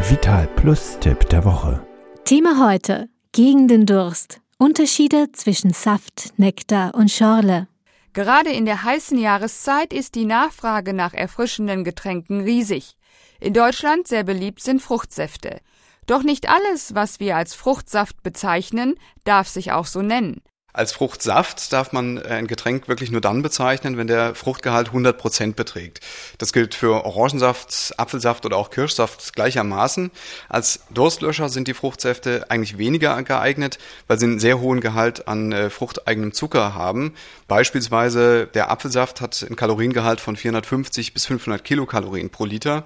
Der Vital Plus Tipp der Woche. Thema heute: Gegen den Durst. Unterschiede zwischen Saft, Nektar und Schorle. Gerade in der heißen Jahreszeit ist die Nachfrage nach erfrischenden Getränken riesig. In Deutschland sehr beliebt sind Fruchtsäfte. Doch nicht alles, was wir als Fruchtsaft bezeichnen, darf sich auch so nennen. Als Fruchtsaft darf man äh, ein Getränk wirklich nur dann bezeichnen, wenn der Fruchtgehalt 100 Prozent beträgt. Das gilt für Orangensaft, Apfelsaft oder auch Kirschsaft gleichermaßen. Als Durstlöscher sind die Fruchtsäfte eigentlich weniger geeignet, weil sie einen sehr hohen Gehalt an äh, fruchteigenem Zucker haben. Beispielsweise der Apfelsaft hat einen Kaloriengehalt von 450 bis 500 Kilokalorien pro Liter.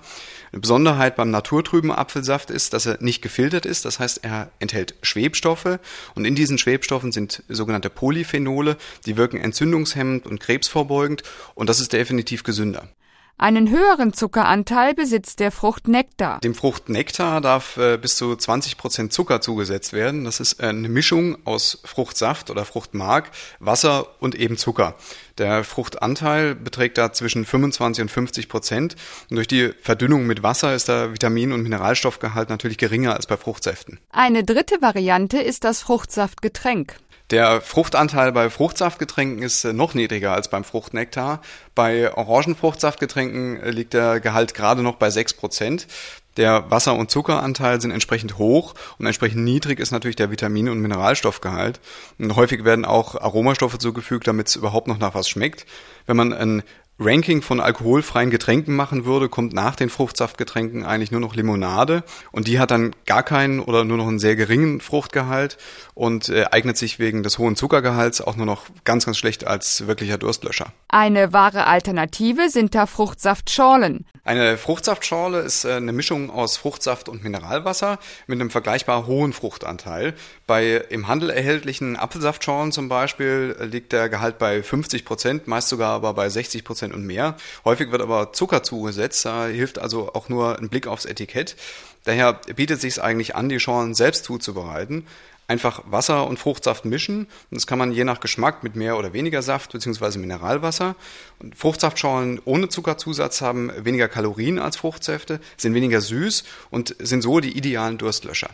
Eine Besonderheit beim naturtrüben Apfelsaft ist, dass er nicht gefiltert ist. Das heißt, er enthält Schwebstoffe und in diesen Schwebstoffen sind sogenannte Polyphenole, die wirken entzündungshemmend und krebsvorbeugend und das ist definitiv gesünder. Einen höheren Zuckeranteil besitzt der Fruchtnektar. Dem Fruchtnektar darf äh, bis zu 20 Prozent Zucker zugesetzt werden. Das ist äh, eine Mischung aus Fruchtsaft oder Fruchtmark, Wasser und eben Zucker. Der Fruchtanteil beträgt da zwischen 25 und 50 Prozent. Und durch die Verdünnung mit Wasser ist der Vitamin- und Mineralstoffgehalt natürlich geringer als bei Fruchtsäften. Eine dritte Variante ist das Fruchtsaftgetränk. Der Fruchtanteil bei Fruchtsaftgetränken ist äh, noch niedriger als beim Fruchtnektar. Bei Orangenfruchtsaftgetränken äh, liegt der Gehalt gerade noch bei 6%. Der Wasser- und Zuckeranteil sind entsprechend hoch und entsprechend niedrig ist natürlich der Vitamin- und Mineralstoffgehalt. Und häufig werden auch Aromastoffe zugefügt, damit es überhaupt noch nach was schmeckt. Wenn man ein Ranking von alkoholfreien Getränken machen würde, kommt nach den Fruchtsaftgetränken eigentlich nur noch Limonade und die hat dann gar keinen oder nur noch einen sehr geringen Fruchtgehalt und äh, eignet sich wegen des hohen Zuckergehalts auch nur noch ganz, ganz schlecht als wirklicher Durstlöscher. Eine wahre Alternative sind da Fruchtsaftschorlen. Eine Fruchtsaftschorle ist äh, eine Mischung aus Fruchtsaft und Mineralwasser mit einem vergleichbar hohen Fruchtanteil. Bei im Handel erhältlichen Apfelsaftschorlen zum Beispiel liegt der Gehalt bei 50 Prozent, meist sogar aber bei 60 Prozent Prozent und mehr. Häufig wird aber Zucker zugesetzt, da hilft also auch nur ein Blick aufs Etikett. Daher bietet es sich eigentlich an, die Schorlen selbst zuzubereiten. Einfach Wasser und Fruchtsaft mischen und das kann man je nach Geschmack mit mehr oder weniger Saft bzw. Mineralwasser. Und Fruchtsaftschorlen ohne Zuckerzusatz haben weniger Kalorien als Fruchtsäfte, sind weniger süß und sind so die idealen Durstlöscher.